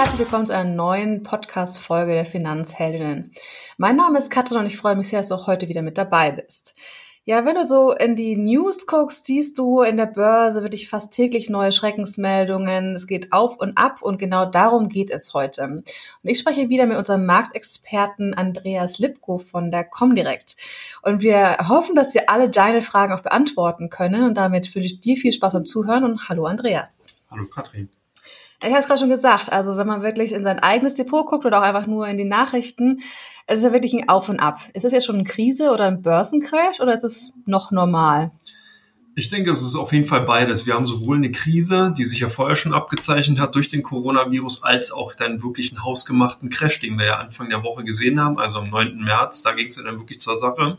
herzlich willkommen zu einer neuen Podcast-Folge der Finanzheldinnen. Mein Name ist Katrin und ich freue mich sehr, dass du auch heute wieder mit dabei bist. Ja, wenn du so in die News guckst, siehst du in der Börse wirklich fast täglich neue Schreckensmeldungen. Es geht auf und ab und genau darum geht es heute. Und ich spreche wieder mit unserem Marktexperten Andreas Lipko von der Comdirect. Und wir hoffen, dass wir alle deine Fragen auch beantworten können. Und damit wünsche ich dir viel Spaß beim Zuhören und hallo Andreas. Hallo Katrin. Ich habe es gerade schon gesagt, also wenn man wirklich in sein eigenes Depot guckt oder auch einfach nur in die Nachrichten, es ist ja wirklich ein Auf und Ab. Ist das jetzt schon eine Krise oder ein Börsencrash oder ist es noch normal? Ich denke, es ist auf jeden Fall beides. Wir haben sowohl eine Krise, die sich ja vorher schon abgezeichnet hat durch den Coronavirus, als auch dann wirklich einen hausgemachten Crash, den wir ja Anfang der Woche gesehen haben, also am 9. März. Da ging es ja dann wirklich zur Sache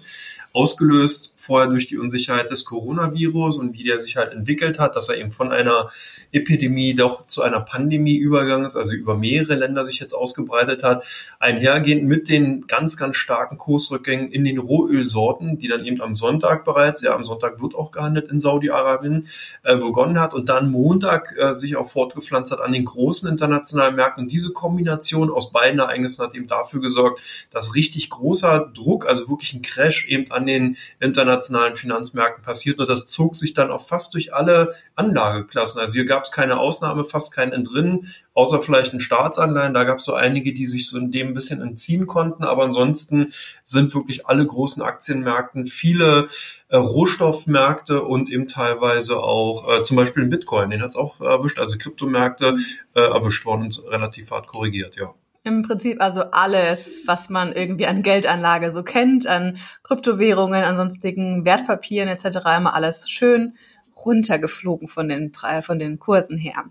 ausgelöst vorher durch die Unsicherheit des Coronavirus und wie der sich halt entwickelt hat, dass er eben von einer Epidemie doch zu einer Pandemie übergegangen ist, also über mehrere Länder sich jetzt ausgebreitet hat, einhergehend mit den ganz, ganz starken Kursrückgängen in den Rohölsorten, die dann eben am Sonntag bereits, ja, am Sonntag wird auch gehandelt in Saudi-Arabien, äh, begonnen hat und dann Montag äh, sich auch fortgepflanzt hat an den großen internationalen Märkten. Und diese Kombination aus beiden Ereignissen hat eben dafür gesorgt, dass richtig großer Druck, also wirklich ein Crash eben an an den internationalen Finanzmärkten passiert. Und das zog sich dann auch fast durch alle Anlageklassen. Also hier gab es keine Ausnahme, fast kein Entrinnen, außer vielleicht in Staatsanleihen. Da gab es so einige, die sich so in dem ein bisschen entziehen konnten. Aber ansonsten sind wirklich alle großen Aktienmärkten, viele äh, Rohstoffmärkte und eben teilweise auch äh, zum Beispiel in Bitcoin, den hat es auch erwischt, also Kryptomärkte äh, erwischt worden und relativ hart korrigiert, ja. Im Prinzip also alles, was man irgendwie an Geldanlage so kennt, an Kryptowährungen, an sonstigen Wertpapieren etc., immer alles schön runtergeflogen von den, von den Kursen her.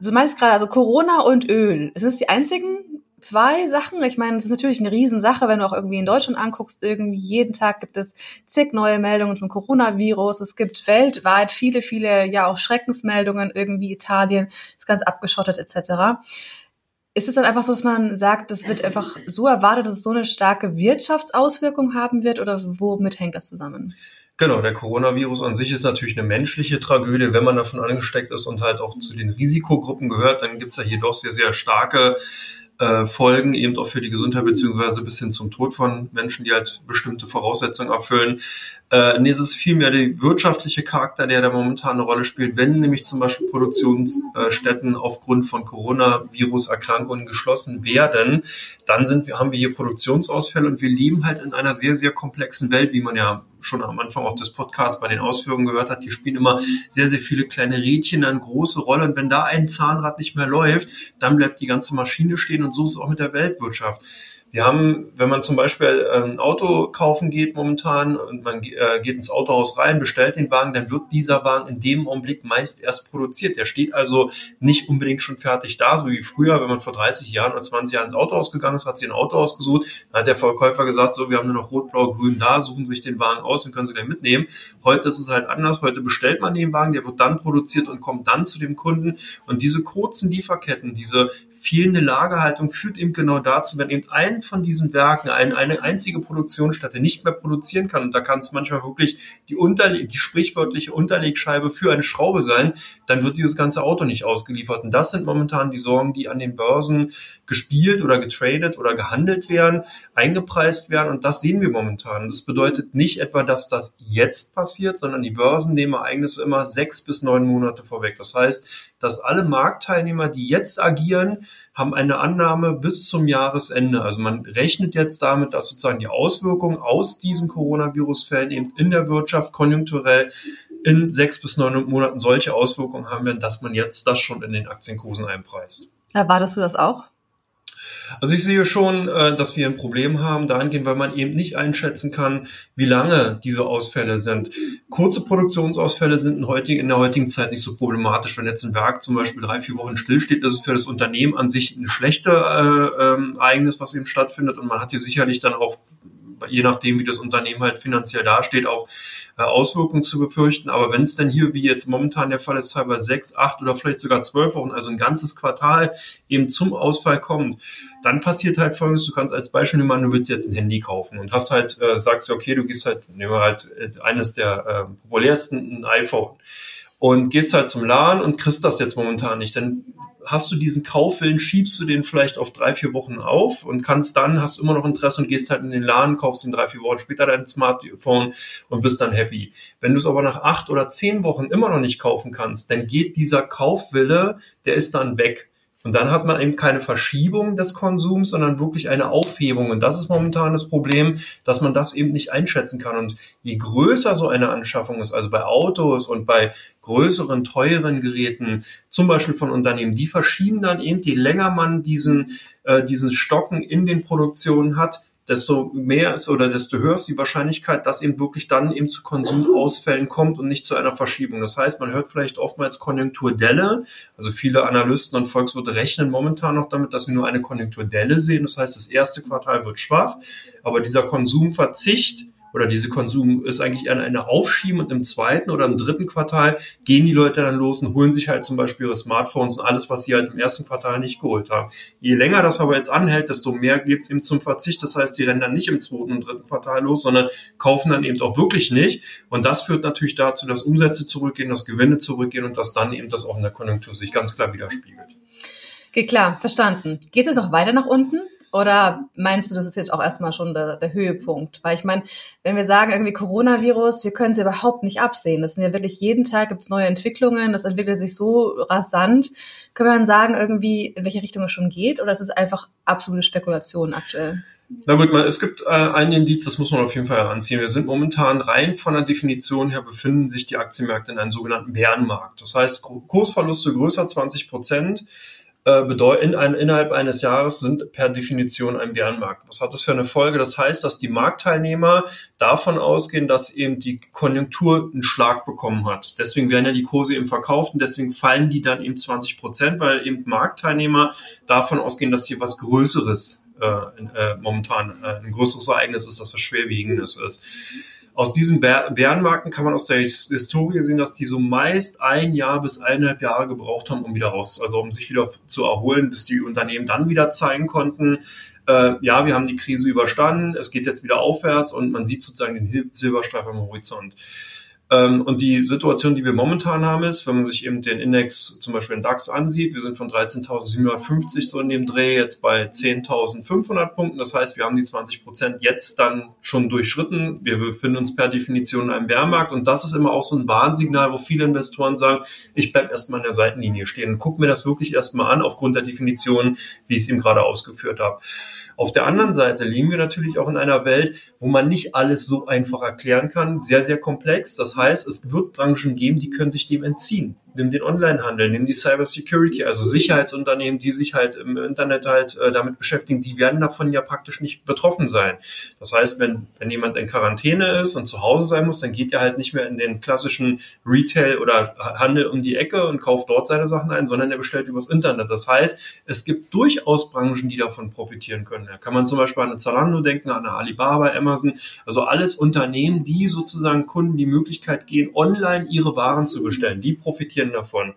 Du meinst gerade also Corona und Öl. Ist das die einzigen zwei Sachen? Ich meine, das ist natürlich eine Riesensache, wenn du auch irgendwie in Deutschland anguckst, irgendwie jeden Tag gibt es zig neue Meldungen zum Coronavirus. Es gibt weltweit viele, viele, ja auch Schreckensmeldungen, irgendwie Italien ist ganz abgeschottet etc ist es dann einfach so, dass man sagt, das wird einfach so erwartet, dass es so eine starke Wirtschaftsauswirkung haben wird oder womit hängt das zusammen? Genau, der Coronavirus an sich ist natürlich eine menschliche Tragödie, wenn man davon angesteckt ist und halt auch zu den Risikogruppen gehört, dann gibt's ja hier doch sehr, sehr starke äh, Folgen eben auch für die Gesundheit beziehungsweise bis hin zum Tod von Menschen, die halt bestimmte Voraussetzungen erfüllen. Äh, nee, es ist vielmehr der wirtschaftliche Charakter, der da momentan eine Rolle spielt. Wenn nämlich zum Beispiel Produktionsstätten aufgrund von Coronavirus-Erkrankungen geschlossen werden, dann sind wir, haben wir hier Produktionsausfälle und wir leben halt in einer sehr, sehr komplexen Welt, wie man ja schon am Anfang auch des Podcasts bei den Ausführungen gehört hat. Die spielen immer sehr, sehr viele kleine Rädchen eine große Rolle. Und wenn da ein Zahnrad nicht mehr läuft, dann bleibt die ganze Maschine stehen. Und so ist es auch mit der Weltwirtschaft. Wir haben, wenn man zum Beispiel ähm, ein Auto kaufen geht momentan und man äh, geht ins Autohaus rein, bestellt den Wagen, dann wird dieser Wagen in dem Augenblick meist erst produziert. Der steht also nicht unbedingt schon fertig da, so wie früher, wenn man vor 30 Jahren oder 20 Jahren ins Autohaus gegangen ist, hat sich ein Auto ausgesucht, dann hat der Verkäufer gesagt, so, wir haben nur noch Rot, Blau, Grün da, suchen sich den Wagen aus und können sie gleich mitnehmen. Heute ist es halt anders. Heute bestellt man den Wagen, der wird dann produziert und kommt dann zu dem Kunden. Und diese kurzen Lieferketten, diese fehlende Lagerhaltung führt eben genau dazu, wenn eben ein von diesen Werken eine, eine einzige Produktionsstätte nicht mehr produzieren kann, und da kann es manchmal wirklich die, Unterle die sprichwörtliche Unterlegscheibe für eine Schraube sein, dann wird dieses ganze Auto nicht ausgeliefert. Und das sind momentan die Sorgen, die an den Börsen gespielt oder getradet oder gehandelt werden, eingepreist werden. Und das sehen wir momentan. Das bedeutet nicht etwa, dass das jetzt passiert, sondern die Börsen nehmen Ereignisse immer sechs bis neun Monate vorweg. Das heißt, dass alle Marktteilnehmer, die jetzt agieren, haben eine Annahme bis zum Jahresende. Also man rechnet jetzt damit, dass sozusagen die Auswirkungen aus diesen Coronavirus-Fällen eben in der Wirtschaft konjunkturell in sechs bis neun Monaten solche Auswirkungen haben werden, dass man jetzt das schon in den Aktienkursen einpreist. Erwartest du das auch? Also ich sehe schon, äh, dass wir ein Problem haben dahingehend, weil man eben nicht einschätzen kann, wie lange diese Ausfälle sind. Kurze Produktionsausfälle sind in, der heutigen Zeit nicht so problematisch. Wenn jetzt ein Werk zum Beispiel drei, vier Wochen stillsteht, ist es für das Unternehmen an sich ein schlechter äh, ähm, Ereignis, was eben stattfindet. Und man hat hier sicherlich dann auch je nachdem, wie das Unternehmen halt finanziell dasteht, auch äh, Auswirkungen zu befürchten. Aber wenn es denn hier, wie jetzt momentan der Fall ist, teilweise sechs, acht oder vielleicht sogar zwölf Wochen, also ein ganzes Quartal eben zum Ausfall kommt, dann passiert halt folgendes, du kannst als Beispiel nehmen, du willst jetzt ein Handy kaufen und hast halt, äh, sagst du, okay, du gehst halt, nehmen wir halt äh, eines der äh, populärsten, ein iPhone und gehst halt zum Laden und kriegst das jetzt momentan nicht, dann hast du diesen Kaufwillen, schiebst du den vielleicht auf drei, vier Wochen auf und kannst dann, hast du immer noch Interesse und gehst halt in den Laden, kaufst ihn drei, vier Wochen später dein Smartphone und bist dann happy. Wenn du es aber nach acht oder zehn Wochen immer noch nicht kaufen kannst, dann geht dieser Kaufwille, der ist dann weg. Und dann hat man eben keine Verschiebung des Konsums, sondern wirklich eine Aufhebung. Und das ist momentan das Problem, dass man das eben nicht einschätzen kann. Und je größer so eine Anschaffung ist, also bei Autos und bei größeren, teuren Geräten, zum Beispiel von Unternehmen, die verschieben dann eben, je länger man diesen, äh, diesen Stocken in den Produktionen hat, desto mehr ist oder desto höher ist die Wahrscheinlichkeit, dass eben wirklich dann eben zu Konsumausfällen kommt und nicht zu einer Verschiebung. Das heißt, man hört vielleicht oftmals Konjunkturdelle. Also viele Analysten und Volkswirte rechnen momentan noch damit, dass wir nur eine Konjunkturdelle sehen. Das heißt, das erste Quartal wird schwach, aber dieser Konsumverzicht oder diese Konsum ist eigentlich eher eine Aufschieben und im zweiten oder im dritten Quartal gehen die Leute dann los und holen sich halt zum Beispiel ihre Smartphones und alles, was sie halt im ersten Quartal nicht geholt haben. Je länger das aber jetzt anhält, desto mehr geht's eben zum Verzicht. Das heißt, die rennen dann nicht im zweiten und dritten Quartal los, sondern kaufen dann eben auch wirklich nicht. Und das führt natürlich dazu, dass Umsätze zurückgehen, dass Gewinne zurückgehen und dass dann eben das auch in der Konjunktur sich ganz klar widerspiegelt. Okay, klar, verstanden. Geht es auch weiter nach unten? Oder meinst du, das ist jetzt auch erstmal schon der, der Höhepunkt? Weil ich meine, wenn wir sagen irgendwie Coronavirus, wir können es ja überhaupt nicht absehen. Das sind ja wirklich jeden Tag gibt's neue Entwicklungen, das entwickelt sich so rasant. Können wir dann sagen irgendwie, in welche Richtung es schon geht? Oder ist es einfach absolute Spekulation aktuell? Na gut, man, es gibt äh, einen Indiz, das muss man auf jeden Fall heranziehen. Wir sind momentan rein von der Definition her befinden sich die Aktienmärkte in einem sogenannten Bärenmarkt. Das heißt, Kursverluste größer 20 Prozent äh, in innerhalb eines Jahres sind per Definition ein Bärenmarkt. Was hat das für eine Folge? Das heißt, dass die Marktteilnehmer davon ausgehen, dass eben die Konjunktur einen Schlag bekommen hat. Deswegen werden ja die Kurse eben verkauft und deswegen fallen die dann eben 20 Prozent, weil eben Marktteilnehmer davon ausgehen, dass hier was Größeres äh, äh, momentan äh, ein größeres Ereignis ist, das was Schwerwiegendes ist aus diesen Bärenmarken kann man aus der Historie sehen, dass die so meist ein Jahr bis eineinhalb Jahre gebraucht haben, um wieder raus, also um sich wieder zu erholen, bis die Unternehmen dann wieder zeigen konnten, äh, ja, wir haben die Krise überstanden, es geht jetzt wieder aufwärts und man sieht sozusagen den Silberstreif am Horizont. Ähm, und die Situation, die wir momentan haben, ist, wenn man sich eben den Index zum Beispiel in DAX ansieht, wir sind von 13.750 so in dem Dreh jetzt bei 10.500 Punkten. Das heißt, wir haben die 20 Prozent jetzt dann schon durchschritten. Wir befinden uns per Definition in einem Bärmarkt und das ist immer auch so ein Warnsignal, wo viele Investoren sagen, ich bleibe erstmal in der Seitenlinie stehen und guck mir das wirklich erstmal an aufgrund der Definition, wie ich es eben gerade ausgeführt habe. Auf der anderen Seite leben wir natürlich auch in einer Welt, wo man nicht alles so einfach erklären kann, sehr, sehr komplex. Das heißt, es wird Branchen geben, die können sich dem entziehen nimm den Onlinehandel, nimm die Cyber Security, also Sicherheitsunternehmen, die sich halt im Internet halt äh, damit beschäftigen, die werden davon ja praktisch nicht betroffen sein. Das heißt, wenn, wenn jemand in Quarantäne ist und zu Hause sein muss, dann geht er halt nicht mehr in den klassischen Retail oder Handel um die Ecke und kauft dort seine Sachen ein, sondern er bestellt übers Internet. Das heißt, es gibt durchaus Branchen, die davon profitieren können. Da kann man zum Beispiel an eine Zalando denken, an eine Alibaba, Amazon, also alles Unternehmen, die sozusagen Kunden die Möglichkeit gehen, online ihre Waren zu bestellen. Die profitieren profitieren davon.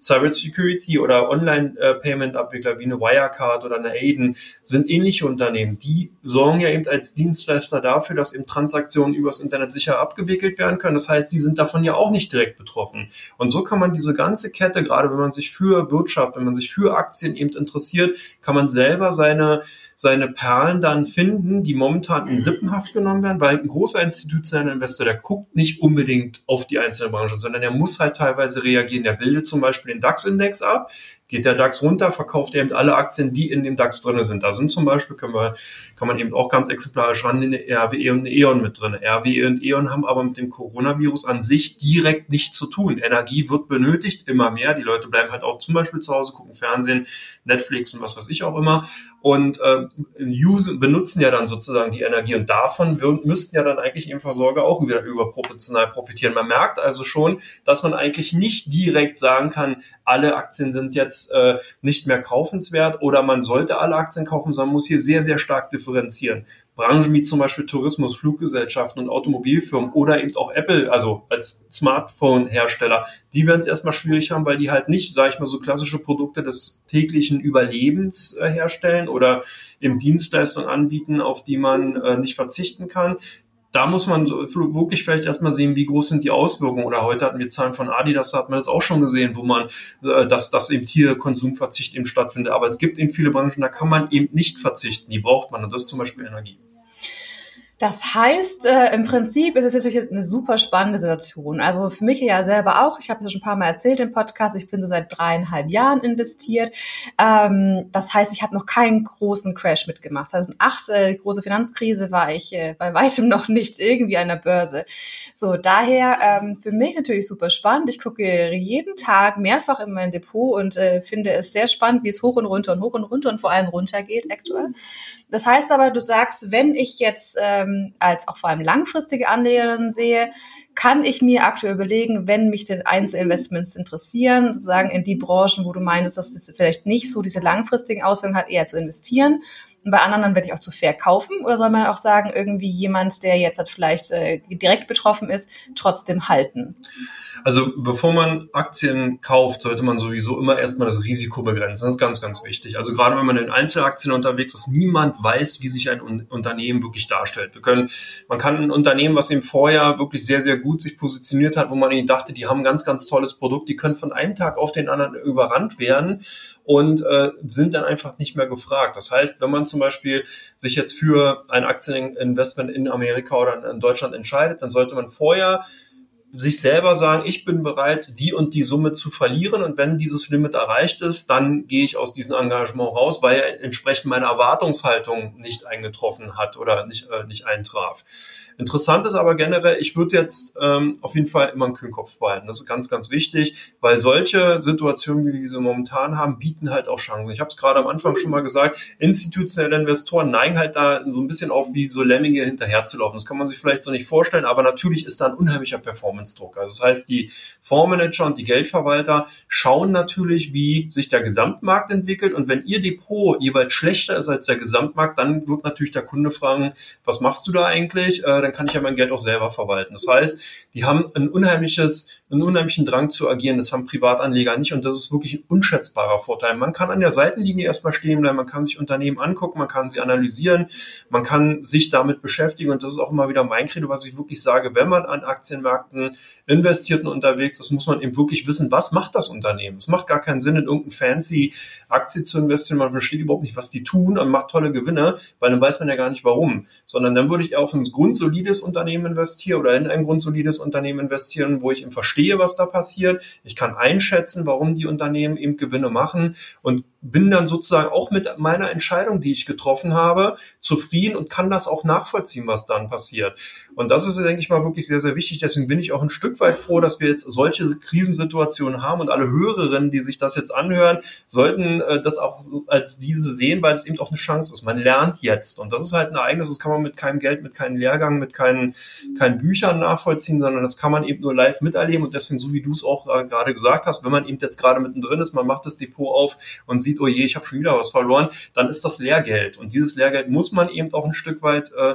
Cybersecurity oder Online-Payment-Abwickler wie eine Wirecard oder eine Aiden sind ähnliche Unternehmen. Die sorgen ja eben als Dienstleister dafür, dass eben Transaktionen übers Internet sicher abgewickelt werden können. Das heißt, die sind davon ja auch nicht direkt betroffen. Und so kann man diese ganze Kette, gerade wenn man sich für Wirtschaft, wenn man sich für Aktien eben interessiert, kann man selber seine seine Perlen dann finden, die momentan in Sippenhaft genommen werden, weil ein großer institutioneller Investor, der guckt nicht unbedingt auf die einzelnen Branchen, sondern er muss halt teilweise reagieren. Der bildet zum Beispiel den DAX-Index ab, Geht der DAX runter, verkauft er eben alle Aktien, die in dem DAX drin sind. Da sind zum Beispiel, können wir, kann man eben auch ganz exemplarisch ran, eine RWE und eine E.ON mit drin. RWE und E.ON haben aber mit dem Coronavirus an sich direkt nichts zu tun. Energie wird benötigt, immer mehr. Die Leute bleiben halt auch zum Beispiel zu Hause, gucken Fernsehen, Netflix und was weiß ich auch immer. Und äh, use, benutzen ja dann sozusagen die Energie. Und davon müssten ja dann eigentlich eben Versorger auch wieder überproportional profitieren. Man merkt also schon, dass man eigentlich nicht direkt sagen kann, alle Aktien sind jetzt jetzt äh, nicht mehr kaufenswert oder man sollte alle Aktien kaufen, sondern muss hier sehr, sehr stark differenzieren. Branchen wie zum Beispiel Tourismus, Fluggesellschaften und Automobilfirmen oder eben auch Apple, also als Smartphone-Hersteller, die werden es erstmal schwierig haben, weil die halt nicht, sage ich mal, so klassische Produkte des täglichen Überlebens äh, herstellen oder eben Dienstleistungen anbieten, auf die man äh, nicht verzichten kann da muss man wirklich vielleicht erstmal sehen, wie groß sind die Auswirkungen. Oder heute hatten wir Zahlen von Adidas, da hat man das auch schon gesehen, wo man, äh, dass, dass eben Tierkonsumverzicht eben stattfindet. Aber es gibt eben viele Branchen, da kann man eben nicht verzichten. Die braucht man. Und das ist zum Beispiel Energie. Das heißt, äh, im Prinzip ist es natürlich eine super spannende Situation. Also für mich ja selber auch. Ich habe es ja schon ein paar Mal erzählt im Podcast. Ich bin so seit dreieinhalb Jahren investiert. Ähm, das heißt, ich habe noch keinen großen Crash mitgemacht. 2008, äh, große Finanzkrise, war ich äh, bei weitem noch nicht irgendwie an der Börse. So, daher ähm, für mich natürlich super spannend. Ich gucke jeden Tag mehrfach in mein Depot und äh, finde es sehr spannend, wie es hoch und runter und hoch und runter und vor allem runter geht aktuell. Das heißt aber, du sagst, wenn ich jetzt ähm, als auch vor allem langfristige Anlegerin sehe, kann ich mir aktuell überlegen, wenn mich denn Einzelinvestments interessieren, sozusagen in die Branchen, wo du meinst, dass das vielleicht nicht so diese langfristigen Auswirkungen hat, eher zu investieren. Und bei anderen dann werde ich auch zu verkaufen. Oder soll man auch sagen, irgendwie jemand, der jetzt halt vielleicht äh, direkt betroffen ist, trotzdem halten? Also bevor man Aktien kauft, sollte man sowieso immer erstmal das Risiko begrenzen. Das ist ganz, ganz wichtig. Also gerade wenn man in Einzelaktien unterwegs ist, niemand weiß, wie sich ein Unternehmen wirklich darstellt. Wir können, man kann ein Unternehmen, was im Vorjahr wirklich sehr, sehr gut sich positioniert hat, wo man ihnen dachte, die haben ein ganz, ganz tolles Produkt, die können von einem Tag auf den anderen überrannt werden und äh, sind dann einfach nicht mehr gefragt. Das heißt, wenn man zum Beispiel sich jetzt für ein Aktieninvestment in Amerika oder in Deutschland entscheidet, dann sollte man vorher sich selber sagen, ich bin bereit, die und die Summe zu verlieren und wenn dieses Limit erreicht ist, dann gehe ich aus diesem Engagement raus, weil er entsprechend meine Erwartungshaltung nicht eingetroffen hat oder nicht, äh, nicht eintraf. Interessant ist aber generell, ich würde jetzt ähm, auf jeden Fall immer einen kühlen Kopf behalten. Das ist ganz, ganz wichtig, weil solche Situationen, wie wir sie momentan haben, bieten halt auch Chancen. Ich habe es gerade am Anfang schon mal gesagt, institutionelle Investoren neigen halt da so ein bisschen auf, wie so Lemminge hinterherzulaufen. Das kann man sich vielleicht so nicht vorstellen, aber natürlich ist da ein unheimlicher Performance-Druck. Also das heißt, die Fondsmanager und die Geldverwalter schauen natürlich, wie sich der Gesamtmarkt entwickelt und wenn ihr Depot jeweils schlechter ist als der Gesamtmarkt, dann wird natürlich der Kunde fragen, was machst du da eigentlich? Äh, dann kann ich ja mein Geld auch selber verwalten. Das heißt, die haben ein unheimliches, einen unheimlichen Drang zu agieren. Das haben Privatanleger nicht und das ist wirklich ein unschätzbarer Vorteil. Man kann an der Seitenlinie erstmal stehen bleiben, man kann sich Unternehmen angucken, man kann sie analysieren, man kann sich damit beschäftigen und das ist auch immer wieder mein Credo, was ich wirklich sage, wenn man an Aktienmärkten investiert und unterwegs ist, muss man eben wirklich wissen, was macht das Unternehmen. Es macht gar keinen Sinn, in irgendeine fancy Aktie zu investieren, man versteht überhaupt nicht, was die tun und macht tolle Gewinne, weil dann weiß man ja gar nicht warum, sondern dann würde ich auf ein grundsolides grundsolides Unternehmen investiere oder in ein grundsolides Unternehmen investieren, wo ich eben verstehe, was da passiert. Ich kann einschätzen, warum die Unternehmen eben Gewinne machen und bin dann sozusagen auch mit meiner Entscheidung, die ich getroffen habe, zufrieden und kann das auch nachvollziehen, was dann passiert. Und das ist, denke ich mal, wirklich sehr, sehr wichtig. Deswegen bin ich auch ein Stück weit froh, dass wir jetzt solche Krisensituationen haben und alle Hörerinnen, die sich das jetzt anhören, sollten äh, das auch als diese sehen, weil es eben auch eine Chance ist. Man lernt jetzt und das ist halt ein Ereignis, das kann man mit keinem Geld, mit keinem Lehrgang, mit keinen, keinen Büchern nachvollziehen, sondern das kann man eben nur live miterleben und deswegen, so wie du es auch äh, gerade gesagt hast, wenn man eben jetzt gerade mittendrin ist, man macht das Depot auf und sieht, oh je, ich habe schon wieder was verloren, dann ist das Lehrgeld und dieses Lehrgeld muss man eben auch ein Stück weit äh,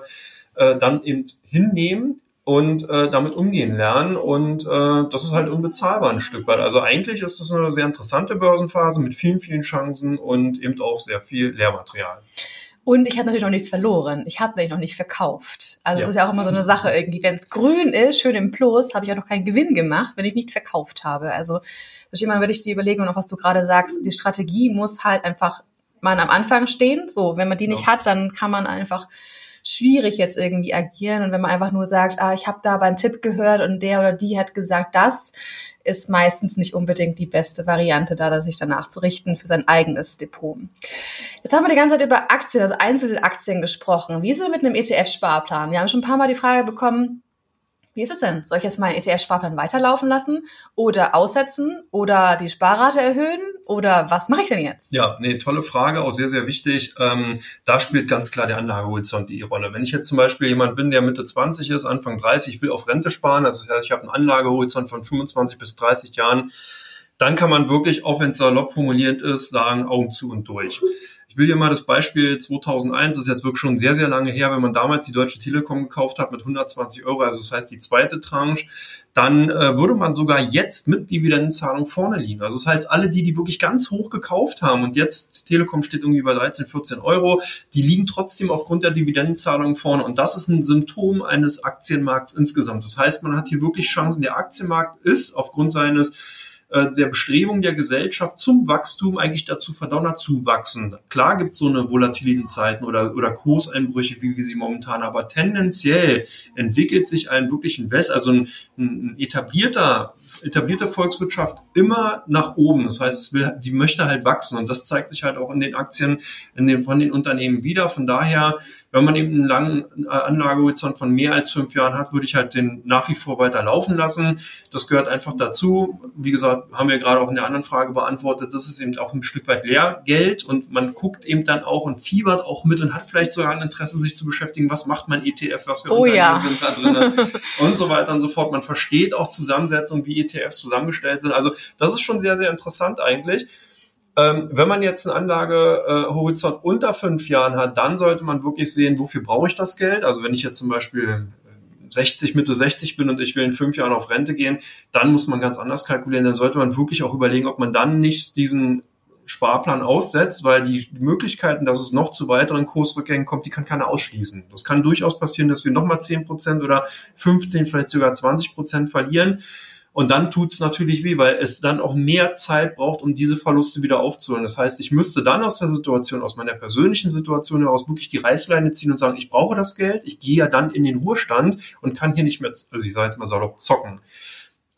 äh, dann eben hinnehmen und äh, damit umgehen lernen. Und äh, das ist halt unbezahlbar ein Stück weit. Also eigentlich ist es eine sehr interessante Börsenphase mit vielen, vielen Chancen und eben auch sehr viel Lehrmaterial. Und ich habe natürlich noch nichts verloren. Ich habe nämlich noch nicht verkauft. Also ja. das ist ja auch immer so eine Sache irgendwie. Wenn es grün ist, schön im Plus, habe ich auch noch keinen Gewinn gemacht, wenn ich nicht verkauft habe. Also das ist immer, wenn ich die Überlegung, noch was du gerade sagst, die Strategie muss halt einfach mal am Anfang stehen. So, wenn man die nicht ja. hat, dann kann man einfach schwierig jetzt irgendwie agieren. Und wenn man einfach nur sagt, ah, ich habe da aber einen Tipp gehört und der oder die hat gesagt, das ist meistens nicht unbedingt die beste Variante, da sich danach zu richten für sein eigenes Depot. Jetzt haben wir die ganze Zeit über Aktien, also einzelne Aktien gesprochen. Wie ist es mit einem ETF-Sparplan? Wir haben schon ein paar Mal die Frage bekommen, wie ist es denn? Soll ich jetzt meinen ETF-Sparplan weiterlaufen lassen oder aussetzen oder die Sparrate erhöhen oder was mache ich denn jetzt? Ja, nee, tolle Frage, auch sehr, sehr wichtig. Ähm, da spielt ganz klar der Anlagehorizont die Rolle. Wenn ich jetzt zum Beispiel jemand bin, der Mitte 20 ist, Anfang 30, will auf Rente sparen, also ich habe einen Anlagehorizont von 25 bis 30 Jahren, dann kann man wirklich, auch wenn es salopp formuliert ist, sagen, Augen zu und durch. Ich will dir mal das Beispiel 2001, das ist jetzt wirklich schon sehr, sehr lange her, wenn man damals die Deutsche Telekom gekauft hat mit 120 Euro, also das heißt die zweite Tranche, dann äh, würde man sogar jetzt mit Dividendenzahlung vorne liegen. Also das heißt, alle die, die wirklich ganz hoch gekauft haben und jetzt Telekom steht irgendwie bei 13, 14 Euro, die liegen trotzdem aufgrund der Dividendenzahlung vorne. Und das ist ein Symptom eines Aktienmarkts insgesamt. Das heißt, man hat hier wirklich Chancen. Der Aktienmarkt ist aufgrund seines äh, der Bestrebung der Gesellschaft zum Wachstum eigentlich dazu verdonnert zu wachsen. Klar gibt es so eine volatilen Zeiten oder, oder Kurseinbrüche, wie wir sie momentan, aber tendenziell entwickelt sich ein wirklich Invest, also ein, ein etablierter etablierte Volkswirtschaft immer nach oben. Das heißt, will, die möchte halt wachsen und das zeigt sich halt auch in den Aktien in den, von den Unternehmen wieder. Von daher wenn man eben einen langen äh, Anlagehorizont von mehr als fünf Jahren hat, würde ich halt den nach wie vor weiter laufen lassen. Das gehört einfach dazu. Wie gesagt, haben wir gerade auch in der anderen Frage beantwortet, das ist eben auch ein Stück weit Lehrgeld und man guckt eben dann auch und fiebert auch mit und hat vielleicht sogar ein Interesse, sich zu beschäftigen, was macht mein ETF, was für oh, Unternehmen ja. sind da drin und so weiter und so fort. Man versteht auch Zusammensetzungen, wie ETFs zusammengestellt sind. Also das ist schon sehr, sehr interessant eigentlich. Ähm, wenn man jetzt einen Anlagehorizont unter fünf Jahren hat, dann sollte man wirklich sehen, wofür brauche ich das Geld? Also wenn ich jetzt zum Beispiel 60, Mitte 60 bin und ich will in fünf Jahren auf Rente gehen, dann muss man ganz anders kalkulieren. Dann sollte man wirklich auch überlegen, ob man dann nicht diesen Sparplan aussetzt, weil die Möglichkeiten, dass es noch zu weiteren Kursrückgängen kommt, die kann keiner ausschließen. Das kann durchaus passieren, dass wir nochmal 10 Prozent oder 15, vielleicht sogar 20 Prozent verlieren. Und dann tut's natürlich weh, weil es dann auch mehr Zeit braucht, um diese Verluste wieder aufzuholen. Das heißt, ich müsste dann aus der Situation, aus meiner persönlichen Situation heraus wirklich die Reißleine ziehen und sagen, ich brauche das Geld, ich gehe ja dann in den Ruhestand und kann hier nicht mehr, also ich sage jetzt mal salopp, zocken.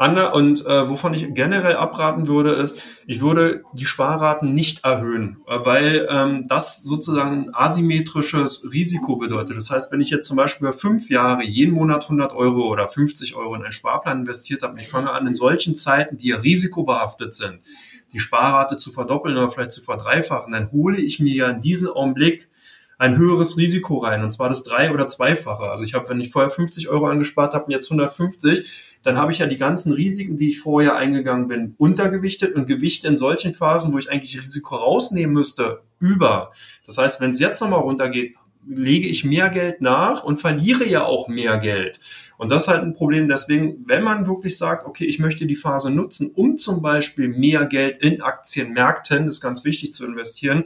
Ander und äh, wovon ich generell abraten würde, ist, ich würde die Sparraten nicht erhöhen, äh, weil ähm, das sozusagen ein asymmetrisches Risiko bedeutet. Das heißt, wenn ich jetzt zum Beispiel fünf Jahre jeden Monat 100 Euro oder 50 Euro in einen Sparplan investiert habe, ich fange an in solchen Zeiten, die ja risikobehaftet sind, die Sparrate zu verdoppeln oder vielleicht zu verdreifachen, dann hole ich mir ja in diesem Augenblick ein höheres Risiko rein, und zwar das drei- oder zweifache. Also ich habe, wenn ich vorher 50 Euro angespart habe und jetzt 150, dann habe ich ja die ganzen Risiken, die ich vorher eingegangen bin, untergewichtet und Gewichte in solchen Phasen, wo ich eigentlich Risiko rausnehmen müsste, über. Das heißt, wenn es jetzt nochmal runtergeht, lege ich mehr Geld nach und verliere ja auch mehr Geld. Und das ist halt ein Problem. Deswegen, wenn man wirklich sagt, okay, ich möchte die Phase nutzen, um zum Beispiel mehr Geld in Aktienmärkten, ist ganz wichtig zu investieren,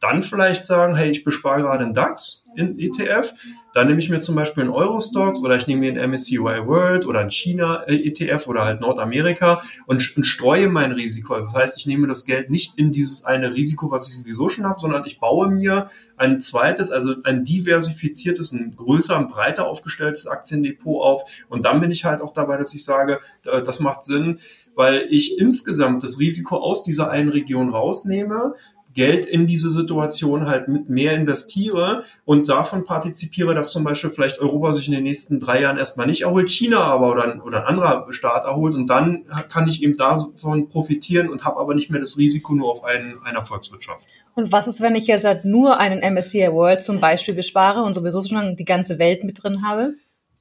dann vielleicht sagen, hey, ich bespare gerade einen DAX in ETF, dann nehme ich mir zum Beispiel einen Eurostocks oder ich nehme mir einen MSCI World oder einen China ETF oder halt Nordamerika und, und streue mein Risiko. Also das heißt, ich nehme das Geld nicht in dieses eine Risiko, was ich sowieso schon habe, sondern ich baue mir ein zweites, also ein diversifiziertes, ein größer, ein breiter aufgestelltes Aktiendepot auf und dann bin ich halt auch dabei, dass ich sage, das macht Sinn, weil ich insgesamt das Risiko aus dieser einen Region rausnehme, Geld in diese Situation halt mit mehr investiere und davon partizipiere, dass zum Beispiel vielleicht Europa sich in den nächsten drei Jahren erstmal nicht erholt, China aber oder, oder ein anderer Staat erholt und dann kann ich eben davon profitieren und habe aber nicht mehr das Risiko nur auf einen, einer Volkswirtschaft. Und was ist, wenn ich jetzt halt nur einen MSCI World zum Beispiel bespare und sowieso schon die ganze Welt mit drin habe?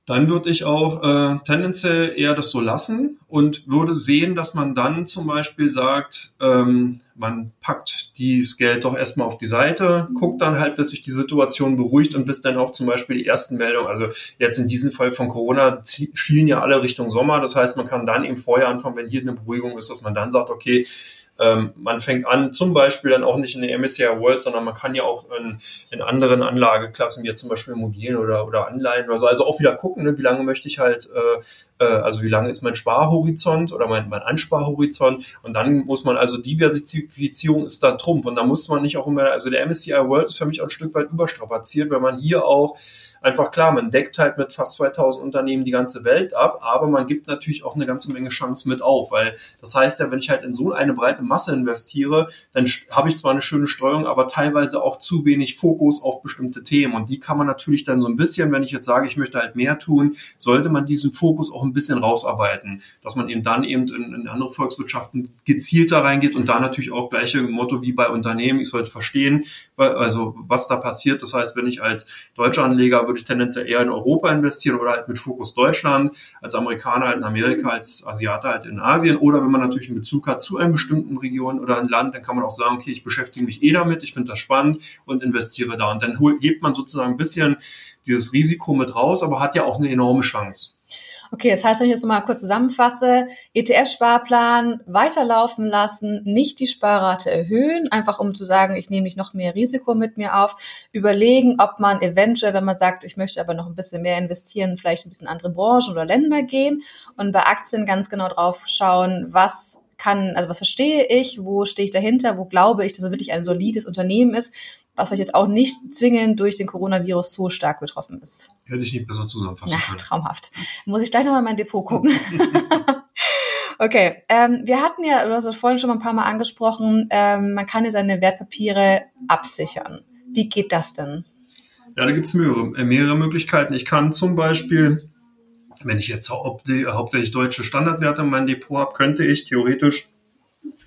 Dann würde ich auch äh, tendenziell eher das so lassen und würde sehen, dass man dann zum Beispiel sagt, ähm, man packt dieses Geld doch erstmal auf die Seite, guckt dann halt, bis sich die Situation beruhigt und bis dann auch zum Beispiel die ersten Meldungen, also jetzt in diesem Fall von Corona, schielen ja alle Richtung Sommer. Das heißt, man kann dann eben vorher anfangen, wenn hier eine Beruhigung ist, dass man dann sagt, okay, ähm, man fängt an, zum Beispiel dann auch nicht in der MSCI World, sondern man kann ja auch in, in anderen Anlageklassen, wie jetzt zum Beispiel Immobilien oder, oder Anleihen oder so, also auch wieder gucken, ne, wie lange möchte ich halt, äh, äh, also wie lange ist mein Sparhorizont oder mein, mein Ansparhorizont? Und dann muss man, also Diversifizierung ist da Trumpf. Und da muss man nicht auch immer, also der MSCI World ist für mich auch ein Stück weit überstrapaziert, wenn man hier auch einfach klar, man deckt halt mit fast 2000 Unternehmen die ganze Welt ab, aber man gibt natürlich auch eine ganze Menge Chance mit auf, weil das heißt ja, wenn ich halt in so eine breite Masse investiere, dann habe ich zwar eine schöne Steuerung, aber teilweise auch zu wenig Fokus auf bestimmte Themen und die kann man natürlich dann so ein bisschen, wenn ich jetzt sage, ich möchte halt mehr tun, sollte man diesen Fokus auch ein bisschen rausarbeiten, dass man eben dann eben in, in andere Volkswirtschaften gezielter reingeht und da natürlich auch gleiche Motto wie bei Unternehmen, ich sollte verstehen, also was da passiert. Das heißt, wenn ich als deutscher Anleger würde würde ich tendenziell eher in Europa investieren oder halt mit Fokus Deutschland, als Amerikaner halt in Amerika, als Asiater halt in Asien. Oder wenn man natürlich einen Bezug hat zu einem bestimmten Region oder ein Land, dann kann man auch sagen, okay, ich beschäftige mich eh damit, ich finde das spannend und investiere da. Und dann hebt man sozusagen ein bisschen dieses Risiko mit raus, aber hat ja auch eine enorme Chance. Okay, das heißt, wenn ich jetzt mal kurz zusammenfasse, ETF-Sparplan weiterlaufen lassen, nicht die Sparrate erhöhen, einfach um zu sagen, ich nehme nicht noch mehr Risiko mit mir auf, überlegen, ob man eventuell, wenn man sagt, ich möchte aber noch ein bisschen mehr investieren, vielleicht ein bisschen andere Branchen oder Länder gehen und bei Aktien ganz genau drauf schauen, was kann, also was verstehe ich, wo stehe ich dahinter, wo glaube ich, dass es wirklich ein solides Unternehmen ist, was euch jetzt auch nicht zwingend durch den Coronavirus so stark betroffen ist. Hätte ich nicht besser zusammenfassen können. traumhaft. Muss ich gleich nochmal in mein Depot gucken. okay, ähm, wir hatten ja, du hast es vorhin schon mal ein paar Mal angesprochen, ähm, man kann ja seine Wertpapiere absichern. Wie geht das denn? Ja, da gibt es mehrere, äh, mehrere Möglichkeiten. Ich kann zum Beispiel wenn ich jetzt hauptsächlich deutsche Standardwerte in meinem Depot habe, könnte ich theoretisch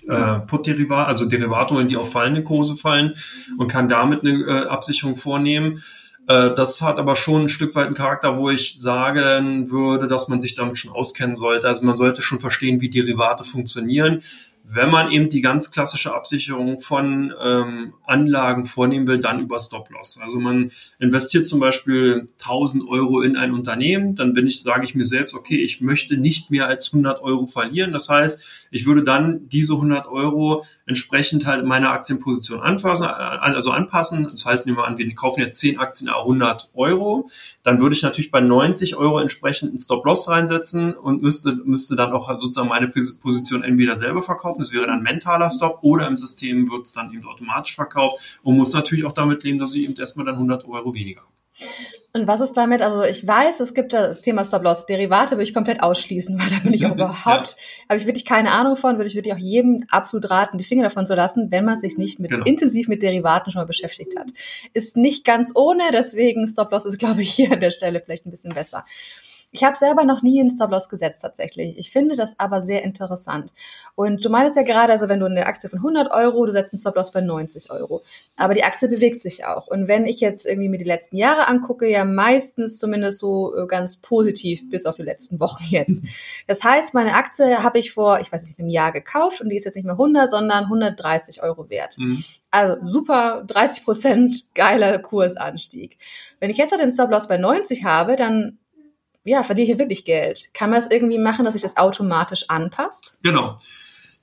äh, Put-Derivat, also Derivate holen, die auf fallende Kurse fallen und kann damit eine äh, Absicherung vornehmen. Äh, das hat aber schon ein Stück weit einen Charakter, wo ich sagen würde, dass man sich damit schon auskennen sollte. Also man sollte schon verstehen, wie Derivate funktionieren wenn man eben die ganz klassische Absicherung von ähm, Anlagen vornehmen will, dann über Stop-Loss. Also man investiert zum Beispiel 1000 Euro in ein Unternehmen, dann bin ich, sage ich mir selbst, okay, ich möchte nicht mehr als 100 Euro verlieren. Das heißt, ich würde dann diese 100 Euro entsprechend halt meiner Aktienposition anpassen, äh, also anpassen. Das heißt, nehmen wir an, wir kaufen jetzt 10 Aktien a 100 Euro. Dann würde ich natürlich bei 90 Euro entsprechend einen Stop-Loss reinsetzen und müsste, müsste dann auch sozusagen meine Position entweder selber verkaufen, das wäre dann mentaler Stop, oder im System wird es dann eben automatisch verkauft und muss natürlich auch damit leben, dass ich eben erstmal dann 100 Euro weniger und was ist damit? Also ich weiß, es gibt das Thema Stop-Loss. Derivate würde ich komplett ausschließen, weil da bin ich auch überhaupt, ja. habe ich wirklich keine Ahnung von, würde ich wirklich auch jedem absolut raten, die Finger davon zu lassen, wenn man sich nicht mit, genau. intensiv mit Derivaten schon mal beschäftigt hat. Ist nicht ganz ohne, deswegen Stop-Loss ist, glaube ich, hier an der Stelle vielleicht ein bisschen besser. Ich habe selber noch nie einen Stop-Loss gesetzt tatsächlich. Ich finde das aber sehr interessant. Und du meinst ja gerade, also wenn du eine Aktie von 100 Euro, du setzt einen Stop-Loss bei 90 Euro. Aber die Aktie bewegt sich auch. Und wenn ich jetzt irgendwie mir die letzten Jahre angucke, ja meistens zumindest so äh, ganz positiv bis auf die letzten Wochen jetzt. Das heißt, meine Aktie habe ich vor, ich weiß nicht, einem Jahr gekauft und die ist jetzt nicht mehr 100, sondern 130 Euro wert. Mhm. Also super, 30 Prozent geiler Kursanstieg. Wenn ich jetzt halt den Stop-Loss bei 90 habe, dann ja, verdiene ich hier wirklich Geld. Kann man es irgendwie machen, dass sich das automatisch anpasst? Genau.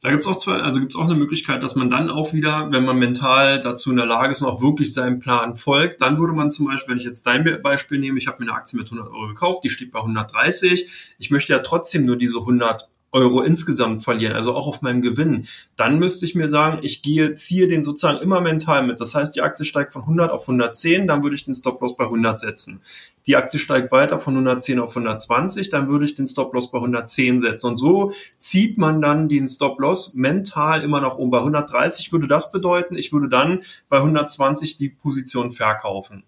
Da gibt's auch zwei, also gibt's auch eine Möglichkeit, dass man dann auch wieder, wenn man mental dazu in der Lage ist und auch wirklich seinem Plan folgt, dann würde man zum Beispiel, wenn ich jetzt dein Beispiel nehme, ich habe mir eine Aktie mit 100 Euro gekauft, die steht bei 130, ich möchte ja trotzdem nur diese 100 Euro insgesamt verlieren, also auch auf meinem Gewinn, dann müsste ich mir sagen, ich gehe, ziehe den sozusagen immer mental mit. Das heißt, die Aktie steigt von 100 auf 110, dann würde ich den Stop-Loss bei 100 setzen. Die Aktie steigt weiter von 110 auf 120, dann würde ich den Stop-Loss bei 110 setzen. Und so zieht man dann den Stop-Loss mental immer nach oben. Bei 130 würde das bedeuten, ich würde dann bei 120 die Position verkaufen.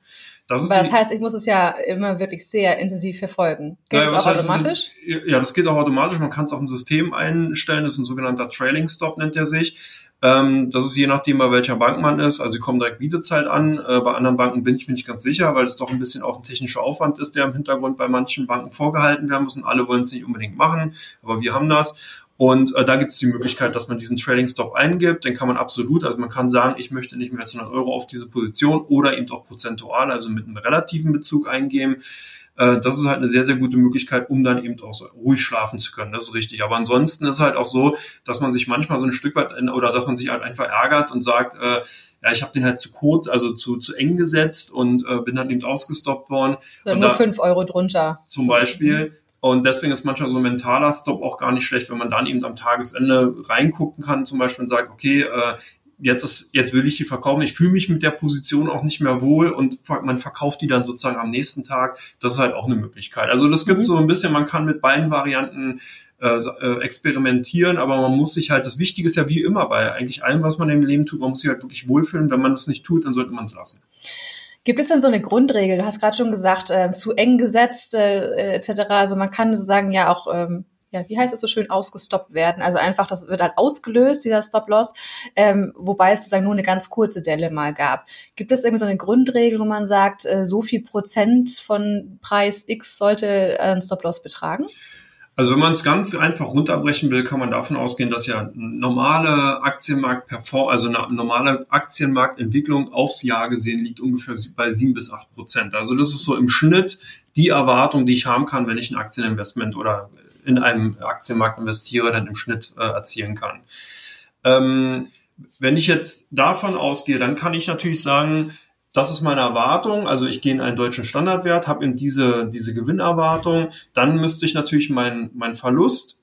Das, Aber das heißt, ich muss es ja immer wirklich sehr intensiv verfolgen. Geht naja, das auch automatisch? ja, das geht auch automatisch. Man kann es auch im System einstellen. Das ist ein sogenannter Trailing Stop, nennt er sich. Ähm, das ist je nachdem, bei welcher Bank man ist. Also sie kommen direkt Mietezeit an. Äh, bei anderen Banken bin ich mir nicht ganz sicher, weil es doch ein bisschen auch ein technischer Aufwand ist, der im Hintergrund bei manchen Banken vorgehalten werden muss. Und alle wollen es nicht unbedingt machen, aber wir haben das. Und äh, da gibt es die Möglichkeit, dass man diesen Trading Stop eingibt. Den kann man absolut, also man kann sagen, ich möchte nicht mehr als 100 Euro auf diese Position oder eben auch prozentual, also mit einem relativen Bezug eingeben. Äh, das ist halt eine sehr, sehr gute Möglichkeit, um dann eben auch so ruhig schlafen zu können. Das ist richtig. Aber ansonsten ist halt auch so, dass man sich manchmal so ein Stück weit in, oder dass man sich halt einfach ärgert und sagt, äh, ja, ich habe den halt zu kurz, also zu, zu eng gesetzt und äh, bin dann eben ausgestoppt worden. Oder nur fünf Euro drunter. Zum Beispiel. Und deswegen ist manchmal so ein mentaler Stop auch gar nicht schlecht, wenn man dann eben am Tagesende reingucken kann, zum Beispiel und sagt, okay, äh, jetzt ist, jetzt will ich die verkaufen. Ich fühle mich mit der Position auch nicht mehr wohl und man verkauft die dann sozusagen am nächsten Tag. Das ist halt auch eine Möglichkeit. Also das gibt mhm. so ein bisschen, man kann mit beiden Varianten äh, äh, experimentieren, aber man muss sich halt, das Wichtige ist ja wie immer bei eigentlich allem, was man im Leben tut, man muss sich halt wirklich wohlfühlen. Wenn man das nicht tut, dann sollte man es lassen. Gibt es denn so eine Grundregel? Du hast gerade schon gesagt, äh, zu eng gesetzt äh, etc. Also man kann sagen ja auch ähm, ja, wie heißt es so schön, ausgestoppt werden. Also einfach, das wird halt ausgelöst, dieser Stop-Loss, ähm, wobei es sozusagen nur eine ganz kurze Delle mal gab. Gibt es irgendwie so eine Grundregel, wo man sagt, äh, so viel Prozent von Preis X sollte ein Stop-Loss betragen? Also wenn man es ganz einfach runterbrechen will, kann man davon ausgehen, dass ja normale Aktienmarkt also eine normale Aktienmarktentwicklung aufs Jahr gesehen liegt ungefähr bei sieben bis acht Prozent. Also das ist so im Schnitt die Erwartung, die ich haben kann, wenn ich ein Aktieninvestment oder in einem Aktienmarkt investiere, dann im Schnitt äh, erzielen kann. Ähm, wenn ich jetzt davon ausgehe, dann kann ich natürlich sagen, das ist meine Erwartung. Also ich gehe in einen deutschen Standardwert, habe eben diese, diese Gewinnerwartung. Dann müsste ich natürlich meinen mein Verlust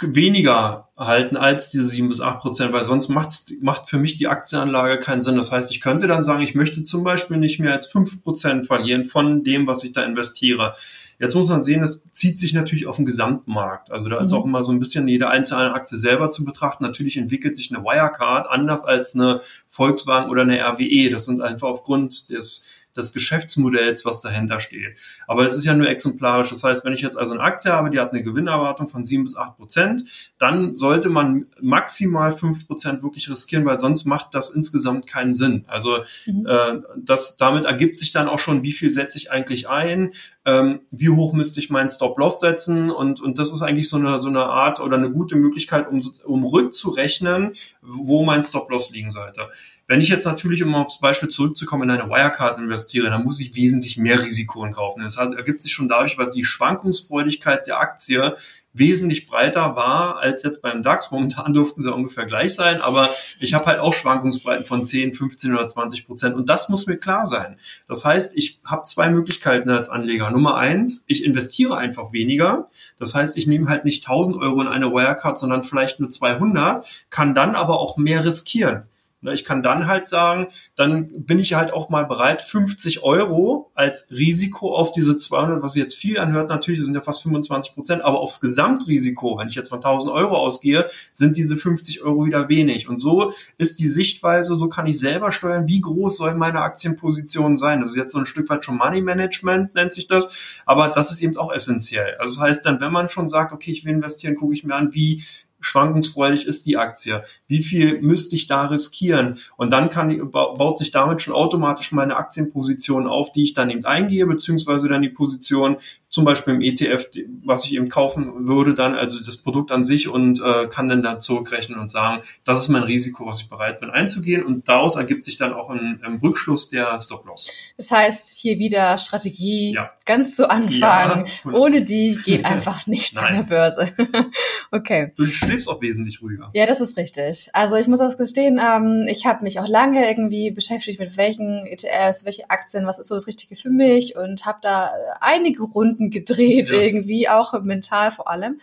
weniger halten als diese sieben bis acht Prozent, weil sonst macht's, macht für mich die Aktienanlage keinen Sinn. Das heißt, ich könnte dann sagen, ich möchte zum Beispiel nicht mehr als fünf Prozent verlieren von dem, was ich da investiere. Jetzt muss man sehen, es zieht sich natürlich auf den Gesamtmarkt. Also da ist mhm. auch immer so ein bisschen jede einzelne Aktie selber zu betrachten. Natürlich entwickelt sich eine Wirecard anders als eine Volkswagen oder eine RWE. Das sind einfach aufgrund des des Geschäftsmodells, was dahinter steht. Aber es ist ja nur exemplarisch. Das heißt, wenn ich jetzt also eine Aktie habe, die hat eine Gewinnerwartung von sieben bis acht Prozent, dann sollte man maximal fünf Prozent wirklich riskieren, weil sonst macht das insgesamt keinen Sinn. Also mhm. äh, das, damit ergibt sich dann auch schon, wie viel setze ich eigentlich ein, ähm, wie hoch müsste ich meinen Stop-Loss setzen und, und das ist eigentlich so eine, so eine Art oder eine gute Möglichkeit, um, um rückzurechnen, wo mein Stop-Loss liegen sollte. Wenn ich jetzt natürlich, um aufs Beispiel zurückzukommen, in eine Wirecard investiere, dann muss ich wesentlich mehr Risiko kaufen. Das ergibt sich schon dadurch, weil die Schwankungsfreudigkeit der Aktie wesentlich breiter war als jetzt beim DAX. Momentan durften sie ungefähr gleich sein, aber ich habe halt auch Schwankungsbreiten von 10, 15 oder 20 Prozent und das muss mir klar sein. Das heißt, ich habe zwei Möglichkeiten als Anleger. Nummer eins, ich investiere einfach weniger. Das heißt, ich nehme halt nicht 1000 Euro in eine Wirecard, sondern vielleicht nur 200, kann dann aber auch mehr riskieren. Ne, ich kann dann halt sagen, dann bin ich halt auch mal bereit, 50 Euro als Risiko auf diese 200, was jetzt viel anhört, natürlich, sind ja fast 25 Prozent, aber aufs Gesamtrisiko, wenn ich jetzt von 1000 Euro ausgehe, sind diese 50 Euro wieder wenig. Und so ist die Sichtweise, so kann ich selber steuern, wie groß soll meine Aktienposition sein. Das ist jetzt so ein Stück weit schon Money Management, nennt sich das, aber das ist eben auch essentiell. Also das heißt dann, wenn man schon sagt, okay, ich will investieren, gucke ich mir an, wie schwankungsfreudig ist die Aktie? Wie viel müsste ich da riskieren? Und dann kann, baut sich damit schon automatisch meine Aktienposition auf, die ich dann eben eingehe, beziehungsweise dann die Position zum Beispiel im ETF, was ich eben kaufen würde, dann also das Produkt an sich und äh, kann dann da zurückrechnen und sagen, das ist mein Risiko, was ich bereit bin einzugehen. Und daraus ergibt sich dann auch ein, ein Rückschluss der Stop-Loss. Das heißt, hier wieder Strategie ja. ganz zu Anfang. Ja. Ohne die geht einfach nichts an der Börse. okay. Schläfst auch wesentlich ruhiger. Ja, das ist richtig. Also ich muss das gestehen, ähm, ich habe mich auch lange irgendwie beschäftigt mit welchen ETFs, welche Aktien, was ist so das Richtige für mich und habe da einige Runden gedreht, ja. irgendwie, auch mental vor allem.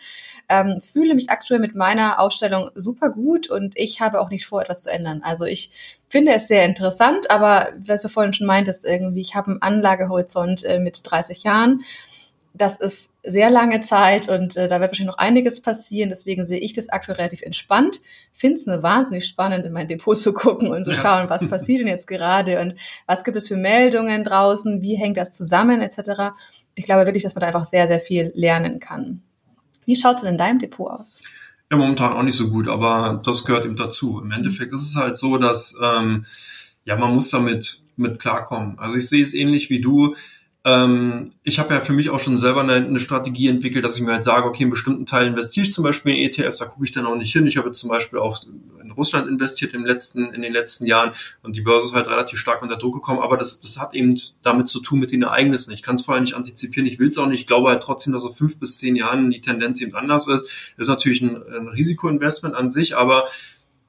Ähm, fühle mich aktuell mit meiner Ausstellung super gut und ich habe auch nicht vor, etwas zu ändern. Also ich finde es sehr interessant, aber was du vorhin schon meintest, irgendwie, ich habe einen Anlagehorizont äh, mit 30 Jahren das ist sehr lange Zeit und äh, da wird wahrscheinlich noch einiges passieren. Deswegen sehe ich das aktuell relativ entspannt. Finde es nur wahnsinnig spannend, in mein Depot zu gucken und zu ja. schauen, was passiert denn jetzt gerade und was gibt es für Meldungen draußen, wie hängt das zusammen etc. Ich glaube wirklich, dass man da einfach sehr, sehr viel lernen kann. Wie schaut es denn in deinem Depot aus? Ja, momentan auch nicht so gut, aber das gehört eben dazu. Im Endeffekt ist es halt so, dass ähm, ja man muss damit mit klarkommen. Also ich sehe es ähnlich wie du ähm, ich habe ja für mich auch schon selber eine, eine, Strategie entwickelt, dass ich mir halt sage, okay, in bestimmten Teilen investiere ich zum Beispiel in ETFs, da gucke ich dann auch nicht hin. Ich habe zum Beispiel auch in Russland investiert im letzten, in den letzten Jahren und die Börse ist halt relativ stark unter Druck gekommen, aber das, das hat eben damit zu tun mit den Ereignissen. Ich kann es vorher nicht antizipieren, ich will es auch nicht. Ich glaube halt trotzdem, dass auf fünf bis zehn Jahren die Tendenz eben anders ist. Ist natürlich ein, ein Risikoinvestment an sich, aber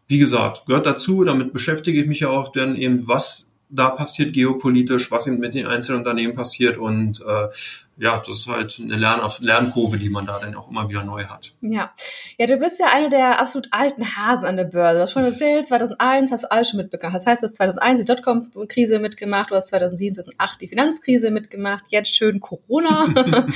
wie gesagt, gehört dazu, damit beschäftige ich mich ja auch, denn eben was da passiert geopolitisch, was mit den einzelnen Unternehmen passiert und äh, ja, das ist halt eine Lern Lernkurve, die man da dann auch immer wieder neu hat. Ja. Ja, du bist ja einer der absolut alten Hasen an der Börse. Du hast schon erzählt, 2001 hast du alles schon mitbekommen. Das heißt, du hast 2001 die Dotcom-Krise mitgemacht, du hast 2007, 2008 die Finanzkrise mitgemacht, jetzt schön Corona.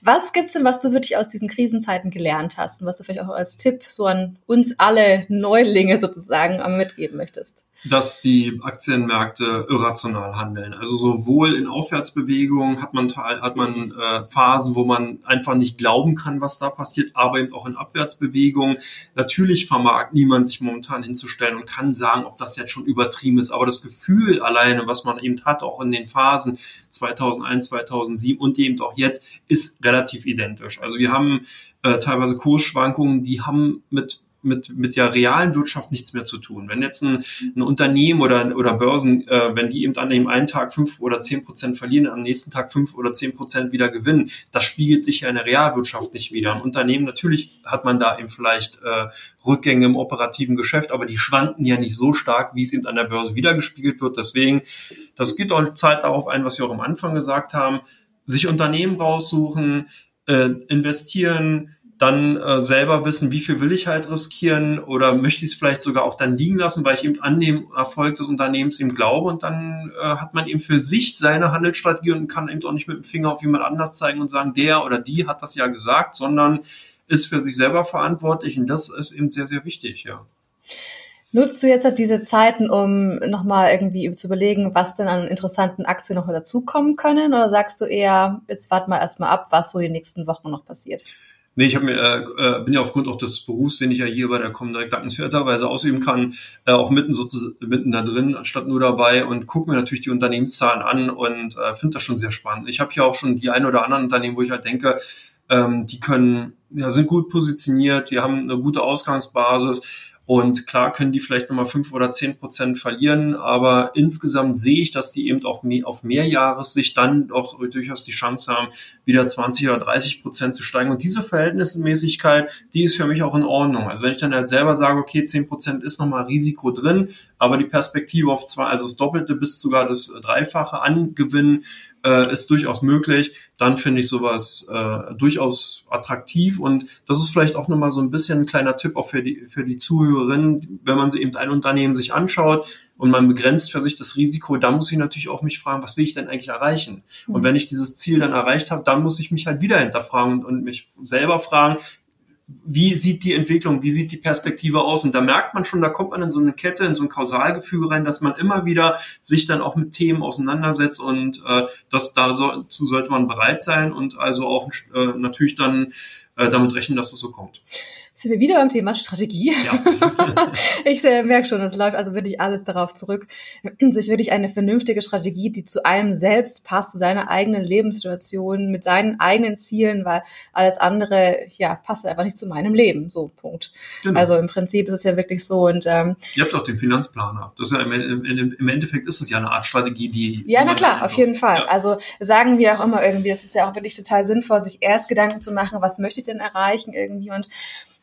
was gibt's denn, was du wirklich aus diesen Krisenzeiten gelernt hast und was du vielleicht auch als Tipp so an uns alle Neulinge sozusagen mitgeben möchtest? dass die Aktienmärkte irrational handeln. Also sowohl in Aufwärtsbewegungen hat man hat man äh, Phasen, wo man einfach nicht glauben kann, was da passiert, aber eben auch in Abwärtsbewegungen. Natürlich vermag niemand sich momentan hinzustellen und kann sagen, ob das jetzt schon übertrieben ist, aber das Gefühl alleine, was man eben hat, auch in den Phasen 2001, 2007 und eben auch jetzt, ist relativ identisch. Also wir haben äh, teilweise Kursschwankungen, die haben mit mit, mit der realen Wirtschaft nichts mehr zu tun. Wenn jetzt ein, ein Unternehmen oder, oder Börsen, äh, wenn die eben an dem einen Tag fünf oder zehn Prozent verlieren, am nächsten Tag fünf oder zehn Prozent wieder gewinnen, das spiegelt sich ja in der Realwirtschaft nicht wieder. Ein Unternehmen, natürlich hat man da eben vielleicht äh, Rückgänge im operativen Geschäft, aber die schwanken ja nicht so stark, wie es eben an der Börse wiedergespiegelt wird. Deswegen, das geht auch Zeit darauf ein, was wir auch am Anfang gesagt haben, sich Unternehmen raussuchen, äh, investieren, dann äh, selber wissen, wie viel will ich halt riskieren oder möchte ich es vielleicht sogar auch dann liegen lassen, weil ich eben an dem Erfolg des Unternehmens eben glaube und dann äh, hat man eben für sich seine Handelsstrategie und kann eben auch nicht mit dem Finger auf jemand anders zeigen und sagen, der oder die hat das ja gesagt, sondern ist für sich selber verantwortlich und das ist eben sehr, sehr wichtig, ja. Nutzt du jetzt halt diese Zeiten, um nochmal irgendwie zu überlegen, was denn an interessanten Aktien noch dazukommen können? Oder sagst du eher, jetzt warten wir erstmal ab, was so die nächsten Wochen noch passiert? Nee, ich hab mir, äh, äh, bin ja aufgrund auch des Berufs, den ich ja hier bei der Comdirect dankenswerterweise ausüben kann, äh, auch mitten sozusagen mitten da drin, anstatt nur dabei und gucke mir natürlich die Unternehmenszahlen an und äh, finde das schon sehr spannend. Ich habe hier auch schon die ein oder anderen Unternehmen, wo ich halt denke, ähm, die können, ja, sind gut positioniert, die haben eine gute Ausgangsbasis und klar können die vielleicht nochmal fünf oder zehn Prozent verlieren, aber insgesamt sehe ich, dass die eben auf, mehr, auf Mehrjahressicht dann auch durchaus die Chance haben, wieder 20 oder 30 Prozent zu steigen. Und diese Verhältnismäßigkeit, die ist für mich auch in Ordnung. Also wenn ich dann halt selber sage, okay, 10 Prozent ist nochmal Risiko drin, aber die Perspektive auf zwei, also das Doppelte bis sogar das Dreifache angewinnen, äh, ist durchaus möglich, dann finde ich sowas äh, durchaus attraktiv und das ist vielleicht auch nochmal so ein bisschen ein kleiner Tipp auch für die, für die Zuhörerinnen, wenn man eben ein Unternehmen sich anschaut und man begrenzt für sich das Risiko, dann muss ich natürlich auch mich fragen, was will ich denn eigentlich erreichen? Und mhm. wenn ich dieses Ziel dann erreicht habe, dann muss ich mich halt wieder hinterfragen und, und mich selber fragen, wie sieht die Entwicklung, wie sieht die Perspektive aus? Und da merkt man schon, da kommt man in so eine Kette, in so ein Kausalgefüge rein, dass man immer wieder sich dann auch mit Themen auseinandersetzt und äh, das dazu sollte man bereit sein und also auch äh, natürlich dann äh, damit rechnen, dass das so kommt sind wir wieder beim Thema Strategie. Ja. ich äh, merke schon, es läuft also wirklich alles darauf zurück, sich wirklich eine vernünftige Strategie, die zu einem selbst passt, zu seiner eigenen Lebenssituation, mit seinen eigenen Zielen, weil alles andere, ja, passt einfach nicht zu meinem Leben. So, Punkt. Genau. Also im Prinzip ist es ja wirklich so und ähm, Ihr habt auch den Finanzplaner. Das ist ja im, im, im Endeffekt ist es ja eine Art Strategie, die. Ja, na klar, auf jeden Fall. Ja. Also sagen wir auch immer irgendwie, es ist ja auch wirklich total sinnvoll, sich erst Gedanken zu machen, was möchte ich denn erreichen irgendwie und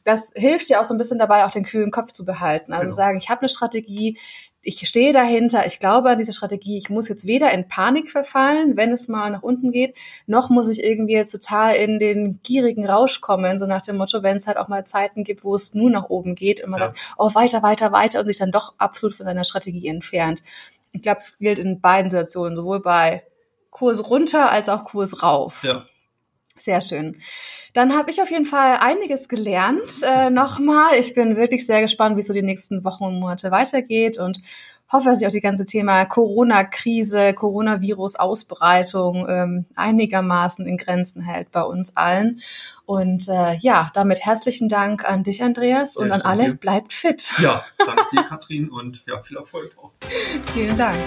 das hilft ja auch so ein bisschen dabei, auch den kühlen Kopf zu behalten. Also genau. sagen, ich habe eine Strategie, ich stehe dahinter, ich glaube an diese Strategie, ich muss jetzt weder in Panik verfallen, wenn es mal nach unten geht, noch muss ich irgendwie jetzt total in den gierigen Rausch kommen, so nach dem Motto, wenn es halt auch mal Zeiten gibt, wo es nur nach oben geht und man ja. sagt, oh, weiter, weiter, weiter und sich dann doch absolut von seiner Strategie entfernt. Ich glaube, es gilt in beiden Situationen, sowohl bei Kurs runter als auch Kurs rauf. Ja. Sehr schön. Dann habe ich auf jeden Fall einiges gelernt. Äh, Nochmal, ich bin wirklich sehr gespannt, wie es so die nächsten Wochen und Monate weitergeht und hoffe, dass sich auch die ganze Thema Corona-Krise, Coronavirus-Ausbreitung ähm, einigermaßen in Grenzen hält bei uns allen. Und äh, ja, damit herzlichen Dank an dich, Andreas, und an alle. Bleibt fit. Ja, danke dir, Katrin, und ja, viel Erfolg auch. Vielen Dank.